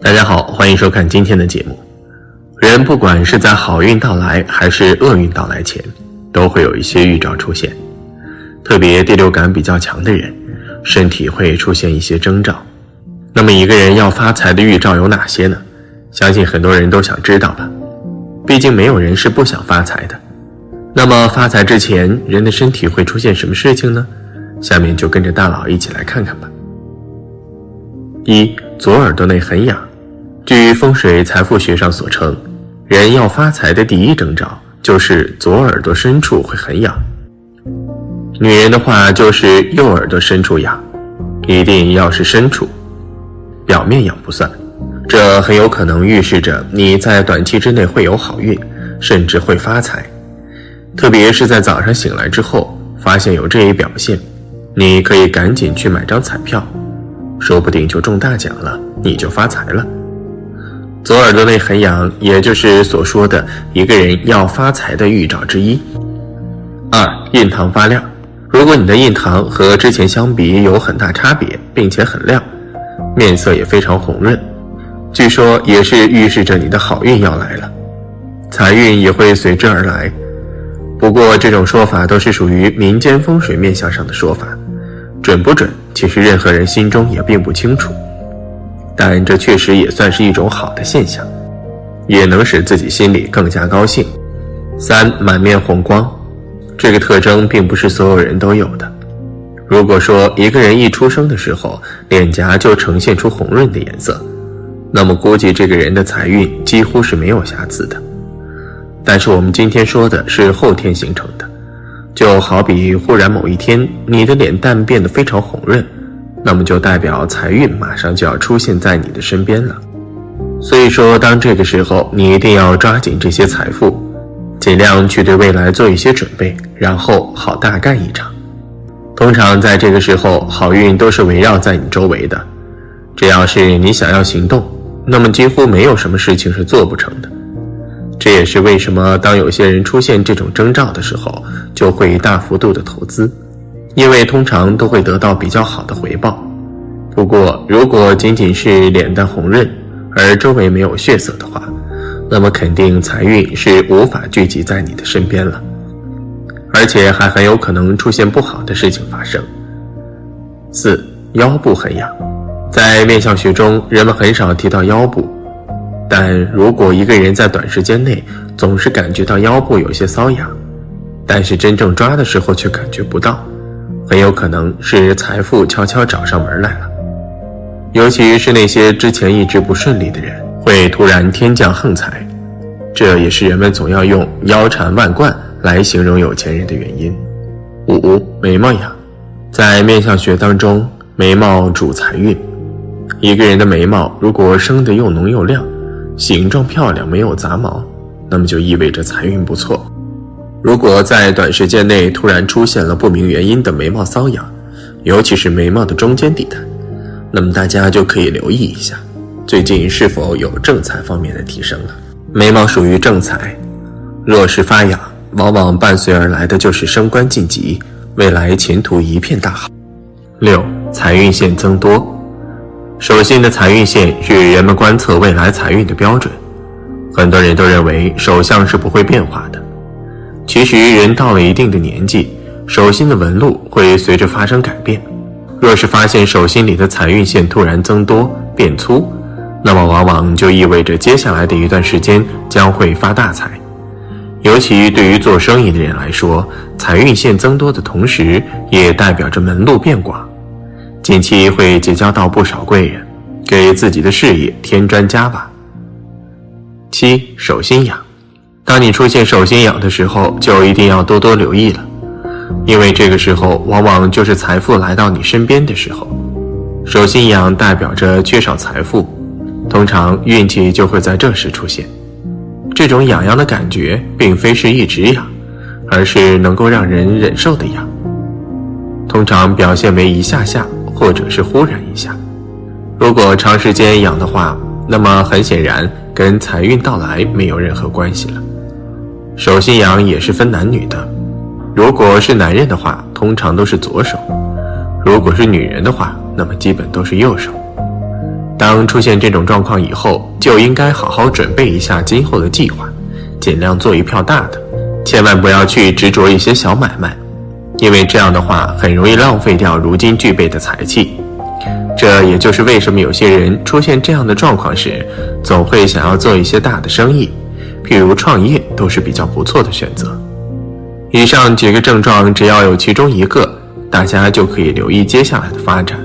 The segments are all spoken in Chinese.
大家好，欢迎收看今天的节目。人不管是在好运到来还是厄运到来前，都会有一些预兆出现。特别第六感比较强的人，身体会出现一些征兆。那么一个人要发财的预兆有哪些呢？相信很多人都想知道吧。毕竟没有人是不想发财的。那么发财之前，人的身体会出现什么事情呢？下面就跟着大佬一起来看看吧。一左耳朵内很痒。据风水财富学上所称，人要发财的第一征兆就是左耳朵深处会很痒。女人的话就是右耳朵深处痒，一定要是深处，表面痒不算。这很有可能预示着你在短期之内会有好运，甚至会发财。特别是在早上醒来之后，发现有这一表现，你可以赶紧去买张彩票，说不定就中大奖了，你就发财了。左耳朵内很痒，也就是所说的一个人要发财的预兆之一。二，印堂发亮。如果你的印堂和之前相比有很大差别，并且很亮，面色也非常红润。据说也是预示着你的好运要来了，财运也会随之而来。不过这种说法都是属于民间风水面相上的说法，准不准，其实任何人心中也并不清楚。但这确实也算是一种好的现象，也能使自己心里更加高兴。三，满面红光，这个特征并不是所有人都有的。如果说一个人一出生的时候脸颊就呈现出红润的颜色，那么估计这个人的财运几乎是没有瑕疵的。但是我们今天说的是后天形成的，就好比忽然某一天你的脸蛋变得非常红润，那么就代表财运马上就要出现在你的身边了。所以说，当这个时候，你一定要抓紧这些财富，尽量去对未来做一些准备，然后好大干一场。通常在这个时候，好运都是围绕在你周围的，只要是你想要行动。那么几乎没有什么事情是做不成的，这也是为什么当有些人出现这种征兆的时候，就会大幅度的投资，因为通常都会得到比较好的回报。不过，如果仅仅是脸蛋红润，而周围没有血色的话，那么肯定财运是无法聚集在你的身边了，而且还很有可能出现不好的事情发生。四，腰部很痒。在面相学中，人们很少提到腰部，但如果一个人在短时间内总是感觉到腰部有些瘙痒，但是真正抓的时候却感觉不到，很有可能是财富悄悄找上门来了。尤其是那些之前一直不顺利的人，会突然天降横财，这也是人们总要用腰缠万贯来形容有钱人的原因。五眉毛呀，在面相学当中，眉毛主财运。一个人的眉毛如果生得又浓又亮，形状漂亮，没有杂毛，那么就意味着财运不错。如果在短时间内突然出现了不明原因的眉毛瘙痒，尤其是眉毛的中间地带，那么大家就可以留意一下，最近是否有正财方面的提升了。眉毛属于正财，若是发痒，往往伴随而来的就是升官晋级，未来前途一片大好。六，财运线增多。手心的财运线是人们观测未来财运的标准，很多人都认为手相是不会变化的。其实，人到了一定的年纪，手心的纹路会随着发生改变。若是发现手心里的财运线突然增多变粗，那么往往就意味着接下来的一段时间将会发大财。尤其对于做生意的人来说，财运线增多的同时，也代表着门路变广。近期会结交到不少贵人，给自己的事业添砖加瓦。七手心痒，当你出现手心痒的时候，就一定要多多留意了，因为这个时候往往就是财富来到你身边的时候。手心痒代表着缺少财富，通常运气就会在这时出现。这种痒痒的感觉，并非是一直痒，而是能够让人忍受的痒，通常表现为一下下。或者是忽然一下，如果长时间痒的话，那么很显然跟财运到来没有任何关系了。手心痒也是分男女的，如果是男人的话，通常都是左手；如果是女人的话，那么基本都是右手。当出现这种状况以后，就应该好好准备一下今后的计划，尽量做一票大的，千万不要去执着一些小买卖，因为这样的话很容易浪费掉如今具备的财气。这也就是为什么有些人出现这样的状况时，总会想要做一些大的生意，譬如创业都是比较不错的选择。以上几个症状，只要有其中一个，大家就可以留意接下来的发展。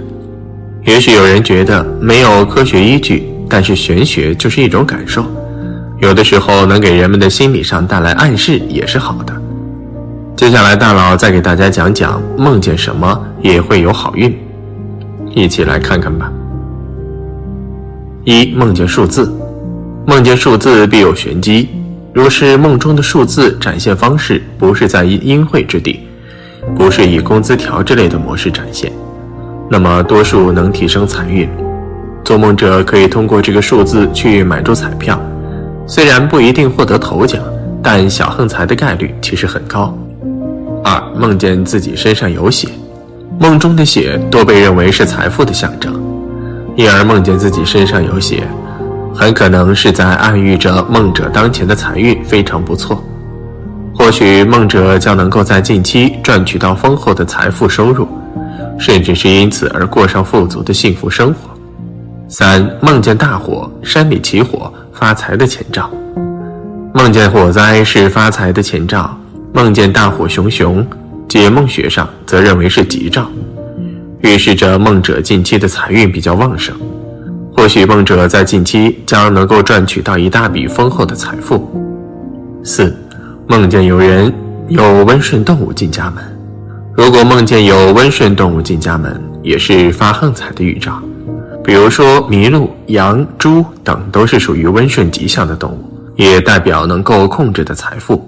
也许有人觉得没有科学依据，但是玄学就是一种感受，有的时候能给人们的心理上带来暗示也是好的。接下来大佬再给大家讲讲梦见什么也会有好运。一起来看看吧。一梦见数字，梦见数字必有玄机。若是梦中的数字展现方式不是在阴晦之地，不是以工资条之类的模式展现，那么多数能提升财运。做梦者可以通过这个数字去买注彩票，虽然不一定获得头奖，但小横财的概率其实很高。二梦见自己身上有血。梦中的血多被认为是财富的象征，因而梦见自己身上有血，很可能是在暗喻着梦者当前的财运非常不错。或许梦者将能够在近期赚取到丰厚的财富收入，甚至是因此而过上富足的幸福生活。三、梦见大火，山里起火，发财的前兆。梦见火灾是发财的前兆，梦见大火熊熊。解梦学上则认为是吉兆，预示着梦者近期的财运比较旺盛，或许梦者在近期将能够赚取到一大笔丰厚的财富。四，梦见有人有温顺动物进家门，如果梦见有温顺动物进家门，也是发横财的预兆，比如说麋鹿、羊、猪等都是属于温顺吉祥的动物，也代表能够控制的财富。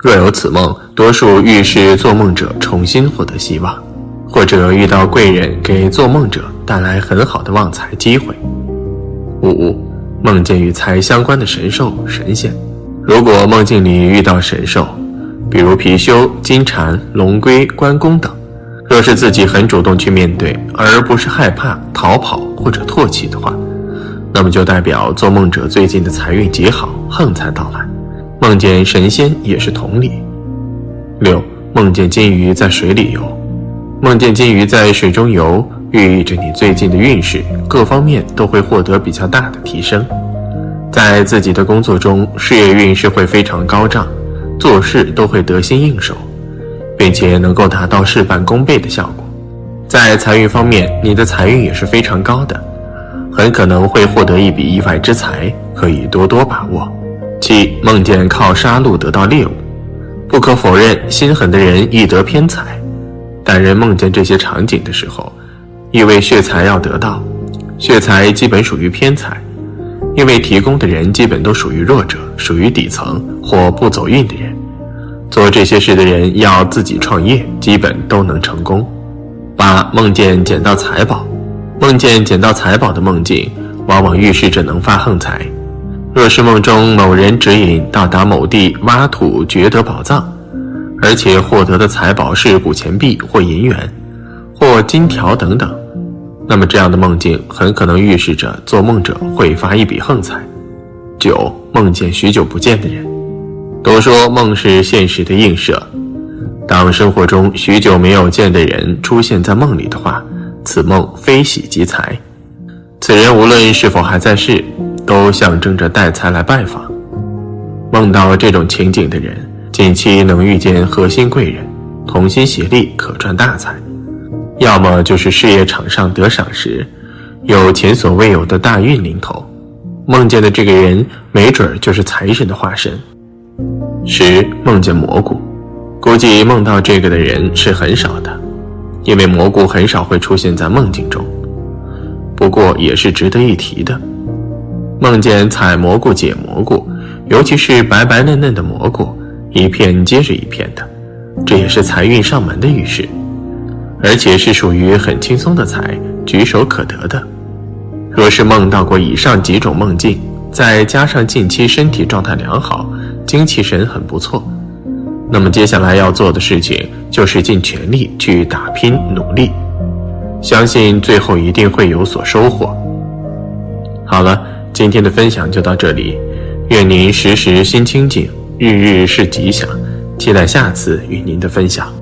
若有此梦，多数预示做梦者重新获得希望，或者遇到贵人，给做梦者带来很好的旺财机会。五、梦见与财相关的神兽神仙，如果梦境里遇到神兽，比如貔貅、金蝉、龙龟、关公等，若是自己很主动去面对，而不是害怕逃跑或者唾弃的话，那么就代表做梦者最近的财运极好，横财到来。梦见神仙也是同理。六，梦见金鱼在水里游，梦见金鱼在水中游，寓意着你最近的运势各方面都会获得比较大的提升，在自己的工作中，事业运势会非常高涨，做事都会得心应手，并且能够达到事半功倍的效果。在财运方面，你的财运也是非常高的，很可能会获得一笔意外之财，可以多多把握。七梦见靠杀戮得到猎物，不可否认，心狠的人易得偏财。但人梦见这些场景的时候，意味血财要得到，血财基本属于偏财，因为提供的人基本都属于弱者，属于底层或不走运的人。做这些事的人要自己创业，基本都能成功。八梦见捡到财宝，梦见捡到财宝的梦境，往往预示着能发横财。若是梦中某人指引到达某地挖土掘得宝藏，而且获得的财宝是古钱币或银元，或金条等等，那么这样的梦境很可能预示着做梦者会发一笔横财。九，梦见许久不见的人，都说梦是现实的映射，当生活中许久没有见的人出现在梦里的话，此梦非喜即财，此人无论是否还在世。都象征着带财来拜访。梦到这种情景的人，近期能遇见核心贵人，同心协力可赚大财；要么就是事业场上得赏识，有前所未有的大运临头。梦见的这个人，没准就是财神的化身。十梦见蘑菇，估计梦到这个的人是很少的，因为蘑菇很少会出现在梦境中。不过也是值得一提的。梦见采蘑菇、解蘑菇，尤其是白白嫩嫩的蘑菇，一片接着一片的，这也是财运上门的预示，而且是属于很轻松的财，举手可得的。若是梦到过以上几种梦境，再加上近期身体状态良好，精气神很不错，那么接下来要做的事情就是尽全力去打拼努力，相信最后一定会有所收获。好了，今天的分享就到这里，愿您时时心清静，日日是吉祥，期待下次与您的分享。